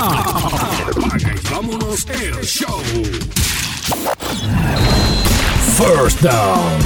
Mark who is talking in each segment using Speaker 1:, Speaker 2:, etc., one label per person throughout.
Speaker 1: Apaga y vámonos el show. First down.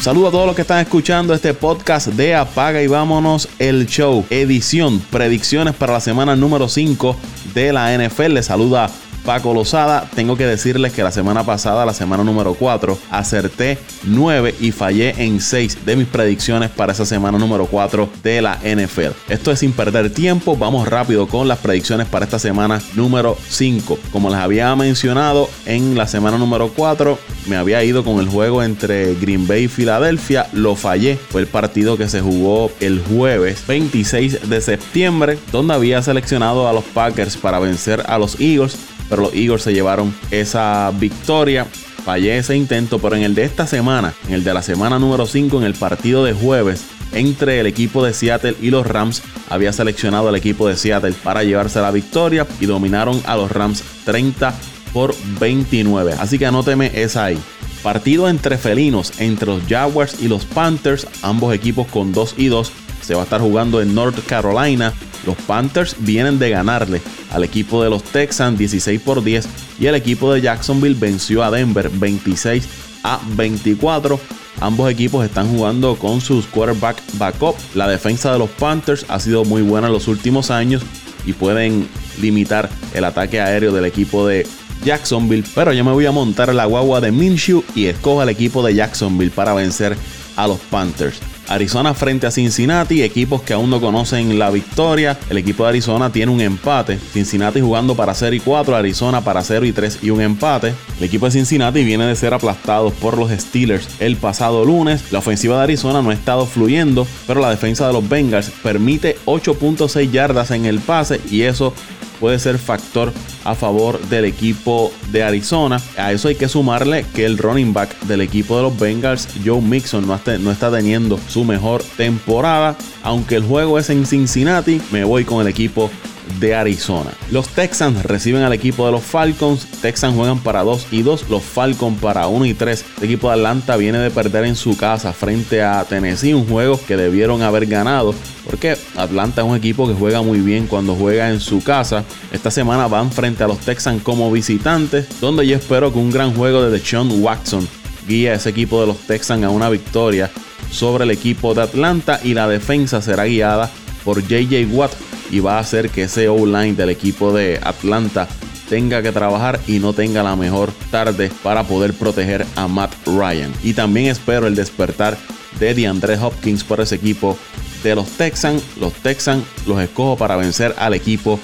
Speaker 2: Saludos a todos los que están escuchando este podcast de Apaga y vámonos el show. Edición, predicciones para la semana número 5 de la NFL. Les saluda Paco Lozada. Tengo que decirles que la semana pasada, la semana número 4, acerté 9 y fallé en 6 de mis predicciones para esa semana número 4 de la NFL. Esto es sin perder tiempo, vamos rápido con las predicciones para esta semana número 5. Como les había mencionado en la semana número 4, me había ido con el juego entre Green Bay y Filadelfia, lo fallé. Fue el partido que se jugó el jueves 26 de septiembre, donde había seleccionado a los Packers para vencer a los Eagles pero los Eagles se llevaron esa victoria. Fallé ese intento, pero en el de esta semana, en el de la semana número 5, en el partido de jueves, entre el equipo de Seattle y los Rams, había seleccionado al equipo de Seattle para llevarse la victoria y dominaron a los Rams 30 por 29. Así que anóteme esa ahí. Partido entre felinos, entre los Jaguars y los Panthers, ambos equipos con 2 y 2. Se va a estar jugando en North Carolina. Los Panthers vienen de ganarle al equipo de los Texans 16 por 10 y el equipo de Jacksonville venció a Denver 26 a 24. Ambos equipos están jugando con sus quarterback backup. La defensa de los Panthers ha sido muy buena en los últimos años y pueden limitar el ataque aéreo del equipo de Jacksonville. Pero yo me voy a montar la guagua de Minshew y escojo al equipo de Jacksonville para vencer a los Panthers. Arizona frente a Cincinnati, equipos que aún no conocen la victoria. El equipo de Arizona tiene un empate. Cincinnati jugando para 0 y 4, Arizona para 0 y 3 y un empate. El equipo de Cincinnati viene de ser aplastado por los Steelers el pasado lunes. La ofensiva de Arizona no ha estado fluyendo, pero la defensa de los Bengals permite 8.6 yardas en el pase y eso puede ser factor a favor del equipo de Arizona. A eso hay que sumarle que el running back del equipo de los Bengals, Joe Mixon, no está, teniendo su mejor temporada. Aunque el juego es en Cincinnati, me voy con el equipo de Arizona. Los Texans reciben al equipo de los Falcons. Texans juegan para 2 y 2. Los Falcons para 1 y 3. El equipo de Atlanta viene de perder en su casa frente a Tennessee. Un juego que debieron haber ganado. Porque Atlanta es un equipo que juega muy bien cuando juega en su casa. Esta semana van frente a los Texans como visitantes. Donde yo espero que un gran juego de Deshaun Watson guíe a ese equipo de los Texans a una victoria sobre el equipo de Atlanta. Y la defensa será guiada por JJ Watt y va a hacer que ese O-line del equipo de Atlanta tenga que trabajar y no tenga la mejor tarde para poder proteger a Matt Ryan. Y también espero el despertar de DeAndre Hopkins por ese equipo de los Texans. Los Texans los escojo para vencer al equipo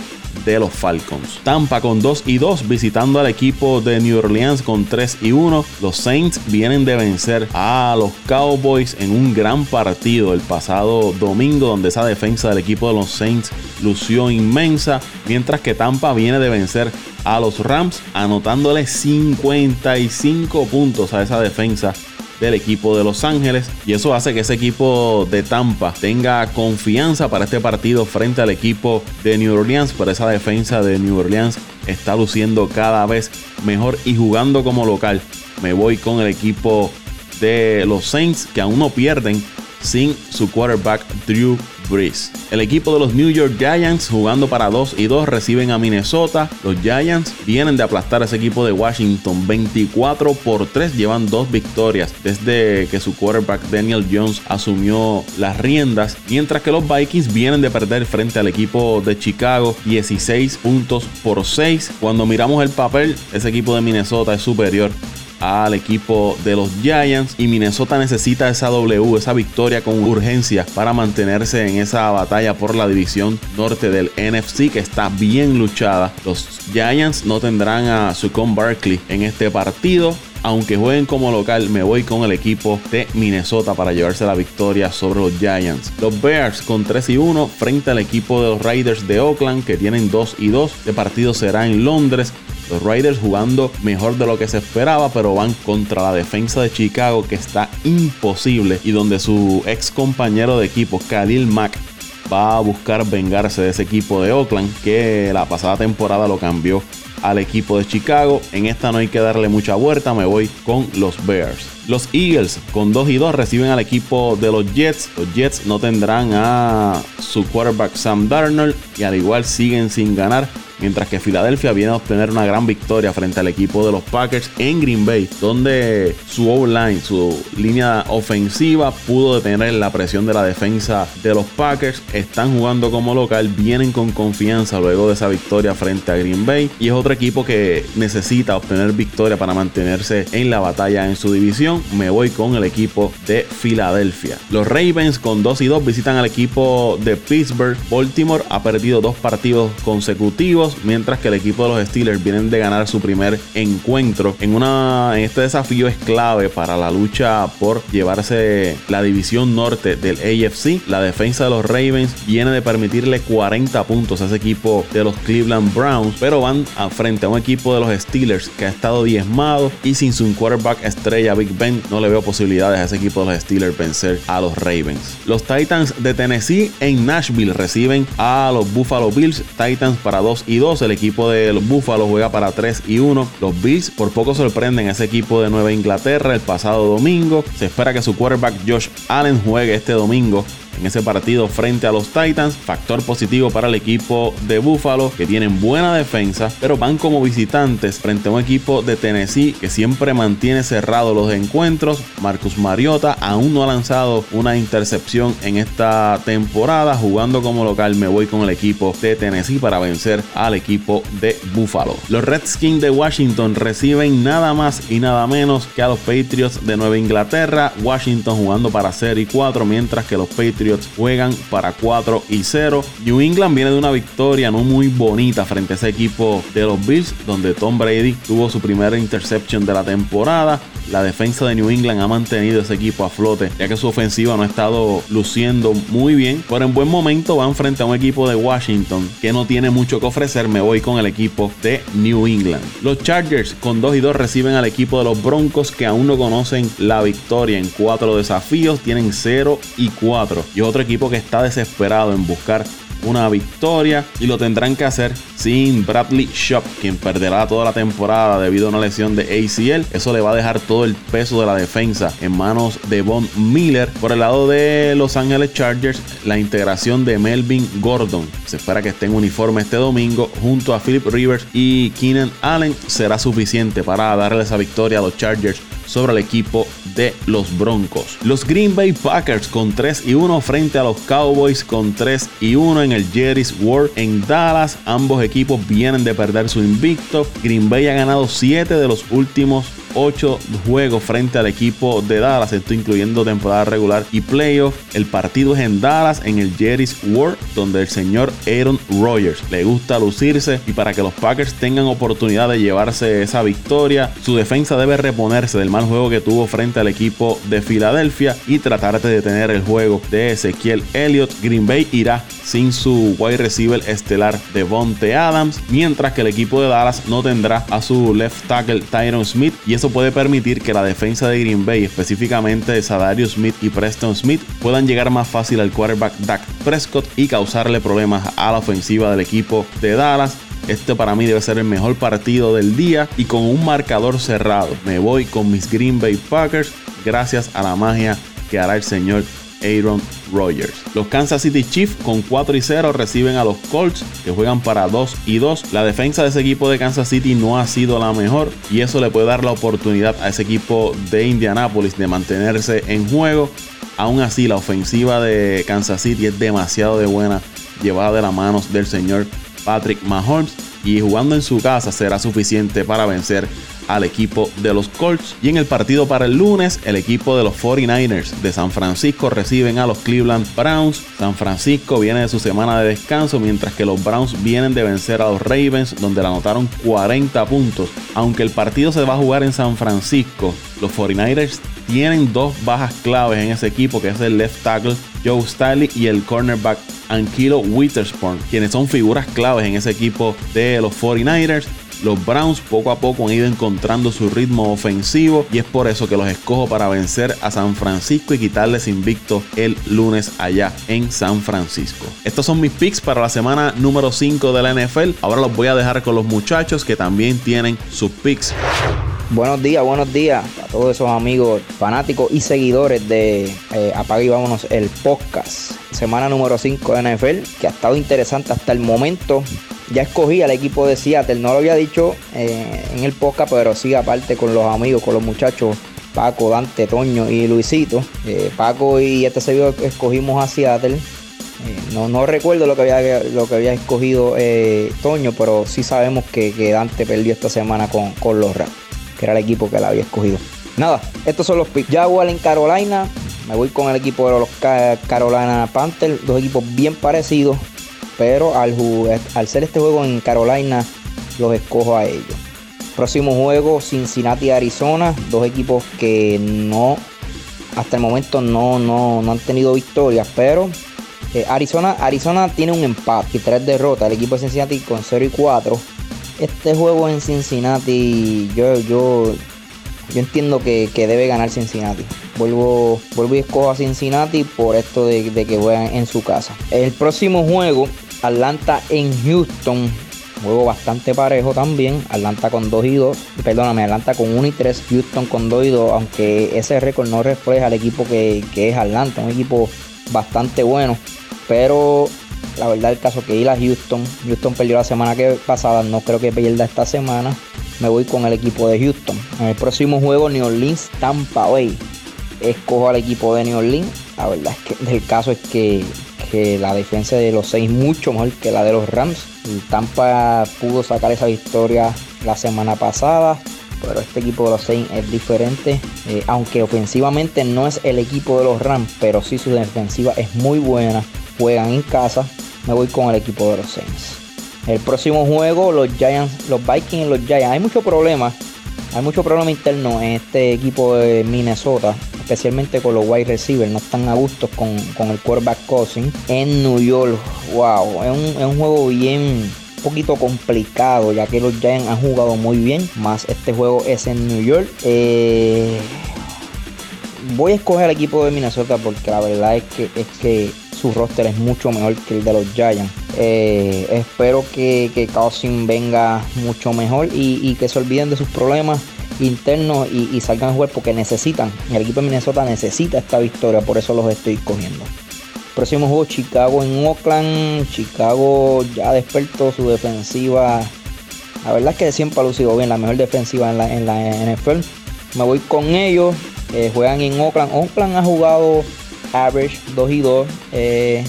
Speaker 2: de los Falcons. Tampa con 2 y 2 visitando al equipo de New Orleans con 3 y 1. Los Saints vienen de vencer a los Cowboys en un gran partido el pasado domingo donde esa defensa del equipo de los Saints lució inmensa, mientras que Tampa viene de vencer a los Rams anotándole 55 puntos a esa defensa del equipo de Los Ángeles y eso hace que ese equipo de Tampa tenga confianza para este partido frente al equipo de New Orleans, pero esa defensa de New Orleans está luciendo cada vez mejor y jugando como local. Me voy con el equipo de los Saints que aún no pierden sin su quarterback Drew el equipo de los New York Giants jugando para 2 y 2 reciben a Minnesota. Los Giants vienen de aplastar a ese equipo de Washington 24 por 3. Llevan dos victorias desde que su quarterback Daniel Jones asumió las riendas. Mientras que los Vikings vienen de perder frente al equipo de Chicago 16 puntos por 6. Cuando miramos el papel, ese equipo de Minnesota es superior al equipo de los Giants y Minnesota necesita esa W, esa victoria con urgencia para mantenerse en esa batalla por la división norte del NFC que está bien luchada. Los Giants no tendrán a Sucon Barkley en este partido. Aunque jueguen como local, me voy con el equipo de Minnesota para llevarse la victoria sobre los Giants. Los Bears con 3 y 1 frente al equipo de los Raiders de Oakland que tienen 2 y 2. Este partido será en Londres. Los Raiders jugando mejor de lo que se esperaba, pero van contra la defensa de Chicago que está imposible y donde su ex compañero de equipo, Khalil Mack, va a buscar vengarse de ese equipo de Oakland que la pasada temporada lo cambió al equipo de Chicago. En esta no hay que darle mucha vuelta, me voy con los Bears. Los Eagles con 2 y 2 reciben al equipo de los Jets. Los Jets no tendrán a su quarterback Sam Darnold y al igual siguen sin ganar mientras que Filadelfia viene a obtener una gran victoria frente al equipo de los Packers en Green Bay, donde su O-line, su línea ofensiva, pudo detener la presión de la defensa de los Packers. Están jugando como local, vienen con confianza luego de esa victoria frente a Green Bay y es otro equipo que necesita obtener victoria para mantenerse en la batalla en su división. Me voy con el equipo de Filadelfia. Los Ravens con 2 y 2 visitan al equipo de Pittsburgh. Baltimore ha perdido dos partidos consecutivos mientras que el equipo de los Steelers vienen de ganar su primer encuentro. En, una, este desafío es clave para la lucha por llevarse la división norte del AFC. La defensa de los Ravens viene de permitirle 40 puntos a ese equipo de los Cleveland Browns, pero van a frente a un equipo de los Steelers que ha estado diezmado y sin su quarterback estrella Big Ben no le veo posibilidades a ese equipo de los Steelers vencer a los Ravens. Los Titans de Tennessee en Nashville reciben a los Buffalo Bills. Titans para 2 y el equipo de los Buffalo juega para 3 y 1. Los Bills por poco sorprenden a ese equipo de Nueva Inglaterra el pasado domingo. Se espera que su quarterback Josh Allen juegue este domingo en ese partido frente a los Titans. Factor positivo para el equipo de Buffalo que tienen buena defensa, pero van como visitantes frente a un equipo de Tennessee que siempre mantiene cerrados los encuentros. Marcus Mariota aún no ha lanzado una intercepción en esta temporada. Jugando como local me voy con el equipo de Tennessee para vencer al equipo de Buffalo. Los Redskins de Washington reciben nada más y nada menos que a los Patriots de Nueva Inglaterra. Washington jugando para 0 y 4 mientras que los Patriots juegan para 4 y 0. New England viene de una victoria no muy bonita frente a ese equipo de los Bills, donde Tom Brady tuvo su primera interception de la temporada. La defensa de New England ha mantenido ese equipo a flote, ya que su ofensiva no ha estado luciendo muy bien. Pero en buen momento van frente a un equipo de Washington que no tiene mucho que ofrecer. Me voy con el equipo de New England. Los Chargers con 2 y 2 reciben al equipo de los Broncos que aún no conocen la victoria en cuatro desafíos. Tienen 0 y 4 y otro equipo que está desesperado en buscar una victoria y lo tendrán que hacer sin Bradley Shop, quien perderá toda la temporada debido a una lesión de ACL. Eso le va a dejar todo el peso de la defensa en manos de Von Miller. Por el lado de Los Angeles Chargers, la integración de Melvin Gordon se espera que esté en uniforme este domingo junto a Philip Rivers y Keenan Allen será suficiente para darle esa victoria a los Chargers sobre el equipo de los Broncos. Los Green Bay Packers con 3 y 1 frente a los Cowboys con 3 y 1 en el Jerry's World en Dallas. Ambos equipos vienen de perder su invicto. Green Bay ha ganado 7 de los últimos 8 juegos frente al equipo de Dallas, esto incluyendo temporada regular y playoff. El partido es en Dallas, en el Jerry's World, donde el señor Aaron Rodgers le gusta lucirse y para que los Packers tengan oportunidad de llevarse esa victoria, su defensa debe reponerse del mal juego que tuvo frente al equipo de Filadelfia y tratar de detener el juego de Ezequiel Elliott. Green Bay irá sin su wide receiver estelar Devonte Adams, mientras que el equipo de Dallas no tendrá a su left tackle Tyron Smith y eso puede permitir que la defensa de Green Bay, específicamente de Sadario Smith y Preston Smith, puedan llegar más fácil al quarterback Dak Prescott y causarle problemas a la ofensiva del equipo de Dallas. Este para mí debe ser el mejor partido del día y con un marcador cerrado. Me voy con mis Green Bay Packers gracias a la magia que hará el señor Aaron Rodgers. Los Kansas City Chiefs con 4 y 0 reciben a los Colts que juegan para 2 y 2. La defensa de ese equipo de Kansas City no ha sido la mejor y eso le puede dar la oportunidad a ese equipo de Indianapolis de mantenerse en juego. Aún así, la ofensiva de Kansas City es demasiado de buena, llevada de las manos del señor Patrick Mahomes y jugando en su casa será suficiente para vencer al equipo de los Colts. Y en el partido para el lunes, el equipo de los 49ers de San Francisco reciben a los Cleveland Browns. San Francisco viene de su semana de descanso, mientras que los Browns vienen de vencer a los Ravens, donde le anotaron 40 puntos. Aunque el partido se va a jugar en San Francisco, los 49ers tienen dos bajas claves en ese equipo, que es el left tackle Joe Staley y el cornerback Anquilo Witherspoon, quienes son figuras claves en ese equipo de los 49ers. Los Browns poco a poco han ido encontrando su ritmo ofensivo y es por eso que los escojo para vencer a San Francisco y quitarles invicto el lunes allá en San Francisco. Estos son mis picks para la semana número 5 de la NFL. Ahora los voy a dejar con los muchachos que también tienen sus picks.
Speaker 3: Buenos días, buenos días a todos esos amigos fanáticos y seguidores de eh, Apaga y Vámonos el podcast. Semana número 5 de NFL, que ha estado interesante hasta el momento. Ya escogí al equipo de Seattle, no lo había dicho eh, en el podcast, pero sí aparte con los amigos, con los muchachos Paco, Dante, Toño y Luisito. Eh, Paco y este servidor escogimos a Seattle. no, no recuerdo lo que había, lo que había escogido Toño, pero sí sabemos que, Dante perdió esta semana con, con los Rams era el equipo que la había escogido. Nada, estos son los picks. Jaguar en Carolina. Me voy con el equipo de los Carolina Panthers. Dos equipos bien parecidos. Pero al, ser este juego en Carolina, los escojo a ellos. Próximo juego, Cincinnati, Arizona. Dos equipos que no, hasta el momento no, no, han tenido victorias. Pero eh, Arizona, Arizona tiene un empate y tres derrotas. El equipo de Cincinnati con 0 y 4 este juego en Cincinnati, yo, yo, yo entiendo que, debe ganar Cincinnati. Vuelvo, vuelvo y escojo a Cincinnati por esto de, que juegan en su casa. El próximo juego, Atlanta en Houston. Juego bastante parejo también. Atlanta con 2 y 2. Perdóname, Atlanta con 1 y 3. Houston con 2 y 2. Aunque ese récord no refleja al equipo que, que es Atlanta. Un equipo bastante bueno. Pero la verdad el caso que ir a Houston. Houston perdió la semana que pasada, no creo que pierda esta semana. Me voy con el equipo de Houston. En el próximo juego, New Orleans Tampa Bay. Escojo al equipo de New Orleans. La verdad es que el caso es que, la defensa de los seis mucho mejor que la de los Rams. El Tampa pudo sacar esa victoria la semana pasada. Pero este equipo de los Saints es diferente. Eh, aunque ofensivamente no es el equipo de los Rams, pero sí su defensiva es muy buena. Juegan en casa me voy con el equipo de los Saints. El próximo juego, los Giants, los Vikings y los Giants. Hay mucho problema. Hay mucho problema interno en este equipo de Minnesota, especialmente con los wide receivers. No están a gusto con, el quarterback cousin en New York. Wow, es un, juego bien poquito complicado, ya que los Giants han jugado muy bien. Más este juego es en New York. Eh, voy a escoger el equipo de Minnesota porque la verdad es que, es que su roster es mucho mejor que el de los Giants. Eh, espero que, que Cousin venga mucho mejor y, que se olviden de sus problemas internos y, salgan a jugar porque necesitan. El equipo de Minnesota necesita esta victoria, por eso los estoy cogiendo. Próximo juego, Chicago en Oakland. Chicago ya despertó su defensiva. La verdad es que siempre ha lucido bien, la mejor defensiva en la, en la NFL. Me voy con ellos. Eh, juegan en Oakland. Oakland ha jugado average 2 y 2. Eh,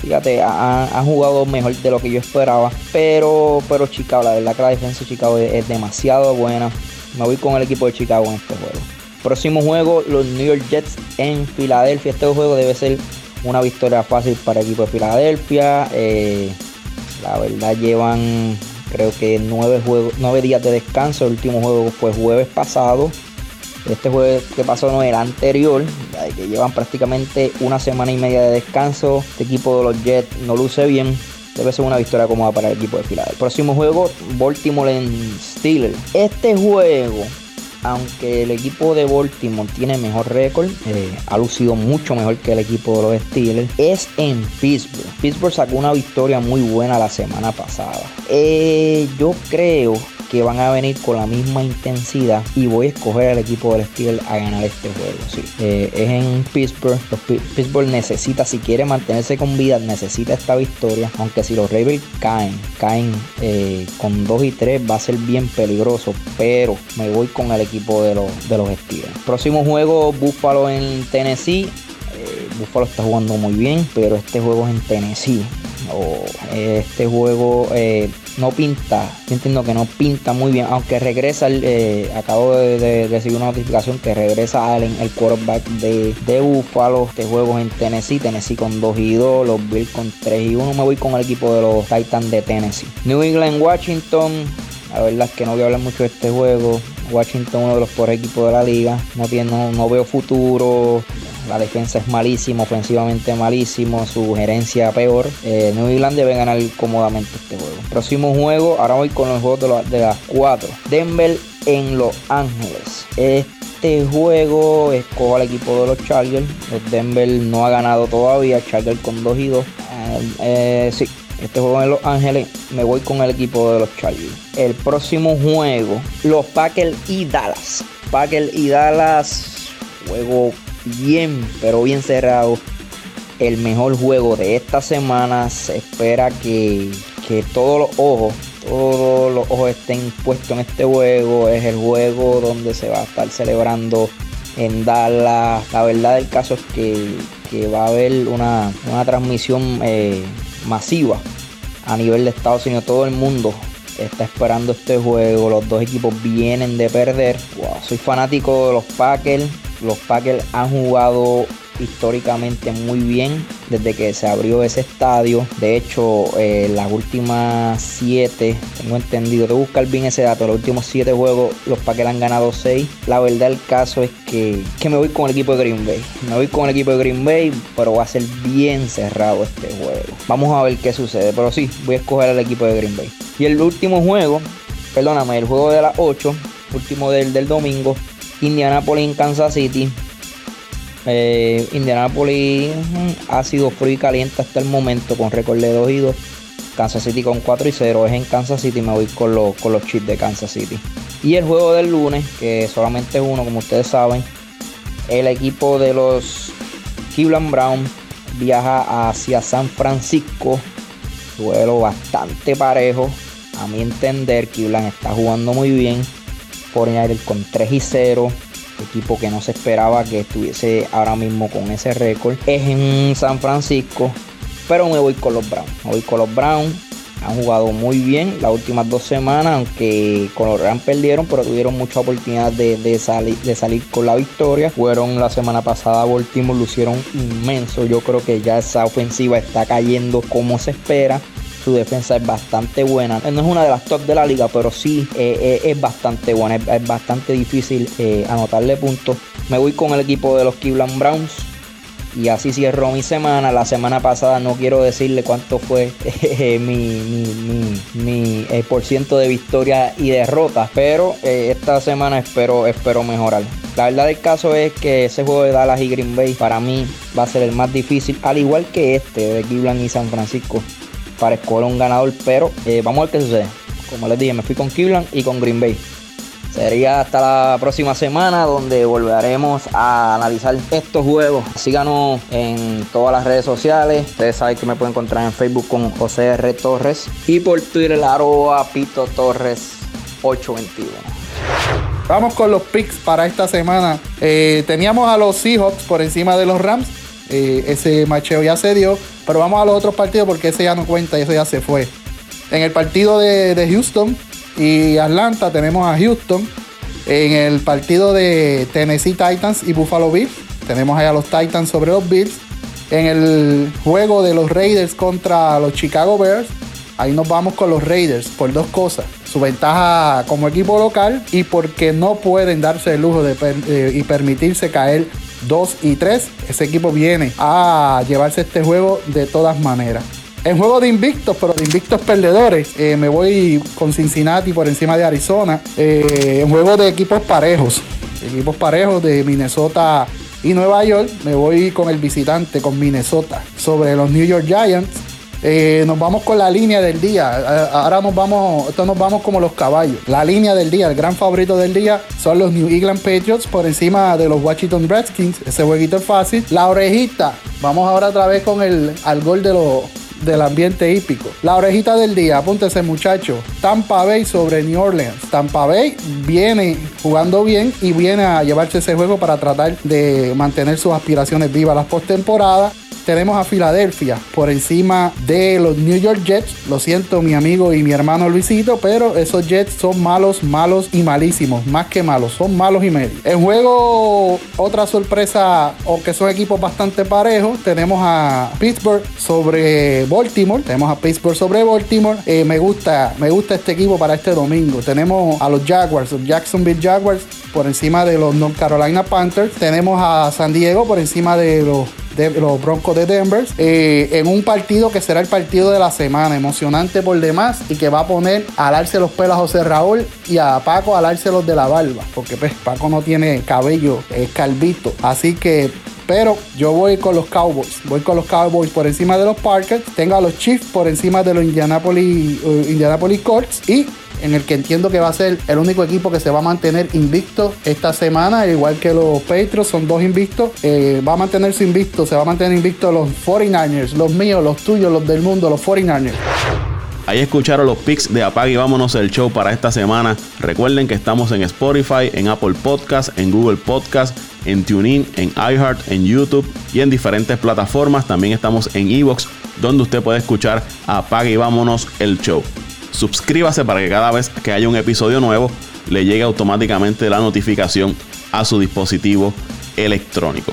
Speaker 3: fíjate, ha, jugado mejor de lo que yo esperaba. Pero, pero Chicago, la verdad que la defensa de Chicago es, demasiado buena. Me voy con el equipo de Chicago en este juego. Próximo juego, los New York Jets en Filadelfia. Este juego debe ser una victoria fácil para el equipo de Filadelfia. Eh, la verdad llevan creo que nueve, juegos, nueve días de descanso. El último juego fue jueves pasado. Este jueves que pasó no era anterior, que llevan prácticamente una semana y media de descanso. Este equipo de los Jets no luce bien. Debe ser una victoria cómoda para el equipo de Filadelfia. Próximo juego, Baltimore en Steelers. Este juego aunque el equipo de Baltimore tiene mejor récord, eh, ha lucido mucho mejor que el equipo de los Steelers, es en Pittsburgh. Pittsburgh sacó una victoria muy buena la semana pasada. Eh, yo creo que van a venir con la misma intensidad y voy a escoger al equipo del Steelers a ganar este juego. Sí. Eh, es en Pittsburgh. Pittsburgh necesita, si quiere mantenerse con vida, necesita esta victoria. Aunque si los Ravens caen, caen eh, con 2 y 3, va a ser bien peligroso. Pero me voy con el equipo de los, de los Steelers. Próximo juego, Buffalo en Tennessee. Eh, Buffalo está jugando muy bien, pero este juego es en Tennessee. este juego no pinta, yo entiendo que no pinta muy bien, aunque regresa, eh, acabo de, recibir una notificación que regresa Allen, el quarterback de, de Buffalo, este juego en Tennessee, Tennessee con 2 y 2, los Bills con 3 y 1, me voy con el equipo de los Titans de Tennessee. New England, Washington, la verdad es que no voy a hablar mucho de este juego, Washington uno de los peores equipos de la liga. No, tiene, no, veo futuro. La defensa es malísima, ofensivamente malísimo, su gerencia peor. Eh, New England debe ganar cómodamente este juego. Próximo juego, ahora voy con los juegos de, las 4. Denver en Los Ángeles. Este juego escoge al equipo de los Chargers. Denver no ha ganado todavía. Chargers con 2 y 2. Eh, eh, sí, este juego en Los Ángeles, me voy con el equipo de los Chargers. El próximo juego, los Packers y Dallas. Packers y Dallas, juego bien, pero bien cerrado. El mejor juego de esta semana. Se espera que, que todos los ojos, todos los ojos estén puestos en este juego. Es el juego donde se va a estar celebrando en Dallas. La verdad del caso es que, va a haber una, transmisión eh, masiva a nivel de Estados Unidos. Todo el mundo está esperando este juego. Los dos equipos vienen de perder. soy fanático de los Packers. Los Packers han jugado históricamente muy bien desde que se abrió ese estadio. De hecho, eh, las últimas siete, tengo entendido, de buscar bien ese dato, los últimos siete juegos los Packers han ganado seis. La verdad el caso es que, que me voy con el equipo de Green Bay. Me voy con el equipo de Green Bay, pero va a ser bien cerrado este juego. Vamos a ver qué sucede, pero sí, voy a escoger al equipo de Green Bay. Y el último juego, perdóname, el juego de las 8, último del, del domingo, Indianapolis en Kansas City. Eh, Indianapolis ha sido frío y caliente hasta el momento con récord de 2 y 2. Kansas City con 4 y 0 es en Kansas City. Me voy con, los, con los chips de Kansas City. Y el juego del lunes, que solamente es uno, como ustedes saben, el equipo de los Cleveland Brown viaja hacia San Francisco. Duelo bastante parejo. A mi entender, Cleveland está jugando muy bien. Por con 3 y 0 equipo que no se esperaba que estuviese ahora mismo con ese récord. Es en San Francisco, pero me voy con los Browns. Me voy con los Browns. Han jugado muy bien las últimas dos semanas, aunque con los Rams perdieron, pero tuvieron mucha oportunidad de, salir, de salir con la victoria. Fueron la semana pasada, Baltimore lucieron inmenso. Yo creo que ya esa ofensiva está cayendo como se espera. Su defensa es bastante buena. No es una de las top de la liga, pero sí eh, eh, es bastante buena. Es, bastante difícil eh, anotarle puntos. Me voy con el equipo de los Cleveland Browns. Y así cierro mi semana. La semana pasada no quiero decirle cuánto fue mi, mi, por ciento de victoria y derrota. Pero esta semana espero, espero mejorar. La verdad del caso es que ese juego de Dallas y Green Bay para mí va a ser el más difícil. Al igual que este de Cleveland y San Francisco para escoger un ganador, pero eh, vamos a ver qué sucede. Como les dije, me fui con Cleveland y con Green Bay. Sería hasta la próxima semana donde volveremos a analizar estos juegos. Síganos en todas las redes sociales. Ustedes saben que me pueden encontrar en Facebook con José R. Torres y por Twitter arroba Pito Torres 821.
Speaker 4: Vamos con los picks para esta semana. Eh, teníamos a los Seahawks por encima de los Rams. Eh, ese macheo ya se dio. Pero vamos a los otros partidos porque ese ya no cuenta y eso ya se fue. En el partido de, Houston y Atlanta tenemos a Houston. En el partido de Tennessee Titans y Buffalo Bills tenemos ahí a los Titans sobre los Bills. En el juego de los Raiders contra los Chicago Bears, ahí nos vamos con los Raiders por dos cosas. Su ventaja como equipo local y porque no pueden darse el lujo de eh, y permitirse caer 2 y 3. Ese equipo viene a llevarse este juego de todas maneras. En juego de invictos, pero de invictos perdedores, eh, me voy con Cincinnati por encima de Arizona. Eh, en juego de equipos parejos, equipos parejos de Minnesota y Nueva York, me voy con el visitante, con Minnesota, sobre los New York Giants. Eh, nos vamos con la línea del día. Eh, ahora nos vamos, esto nos vamos como los caballos. La línea del día, el gran favorito del día son los New England Patriots por encima de los Washington Redskins. Ese jueguito es fácil. La orejita. Vamos ahora otra vez con el al gol de del ambiente hípico. La orejita del día, apúntese muchacho. Tampa Bay sobre New Orleans. Tampa Bay viene jugando bien y viene a llevarse ese juego para tratar de mantener sus aspiraciones vivas las postemporadas. Tenemos a Filadelfia por encima de los New York Jets. Lo siento, mi amigo y mi hermano Luisito, pero esos Jets son malos, malos y malísimos. Más que malos, son malos y medio. En juego, otra sorpresa, o que son equipos bastante parejos, tenemos a Pittsburgh sobre Baltimore. Tenemos a Pittsburgh sobre Baltimore. Eh, me gusta, me gusta este equipo para este domingo. Tenemos a los Jaguars, los Jacksonville Jaguars por encima de los North Carolina Panthers. Tenemos a San Diego por encima de los los Broncos de Denver eh, en un partido que será el partido de la semana, emocionante por demás y que va a poner a alarse los pelos a José Raúl y a Paco a alarse los de la barba, porque pues, Paco no tiene cabello, es calvito, así que pero yo voy con los Cowboys. Voy con los Cowboys por encima de los Parkers. Tengo a los Chiefs por encima de los Indianapolis, uh, Indianapolis Colts. Y en el que entiendo que va a ser el único equipo que se va a mantener invicto esta semana, igual que los Patriots, son dos invictos. Eh, va a mantenerse invicto, se va a mantener invicto los 49ers, los míos, los tuyos, los del mundo, los 49ers.
Speaker 2: Ahí escucharon los picks de Apague y vámonos el show para esta semana. Recuerden que estamos en Spotify, en Apple Podcast, en Google Podcast, en TuneIn, en iHeart, en YouTube y en diferentes plataformas. También estamos en Evox, donde usted puede escuchar Apague y vámonos el show suscríbase para que cada vez que haya un episodio nuevo le llegue automáticamente la notificación a su dispositivo electrónico.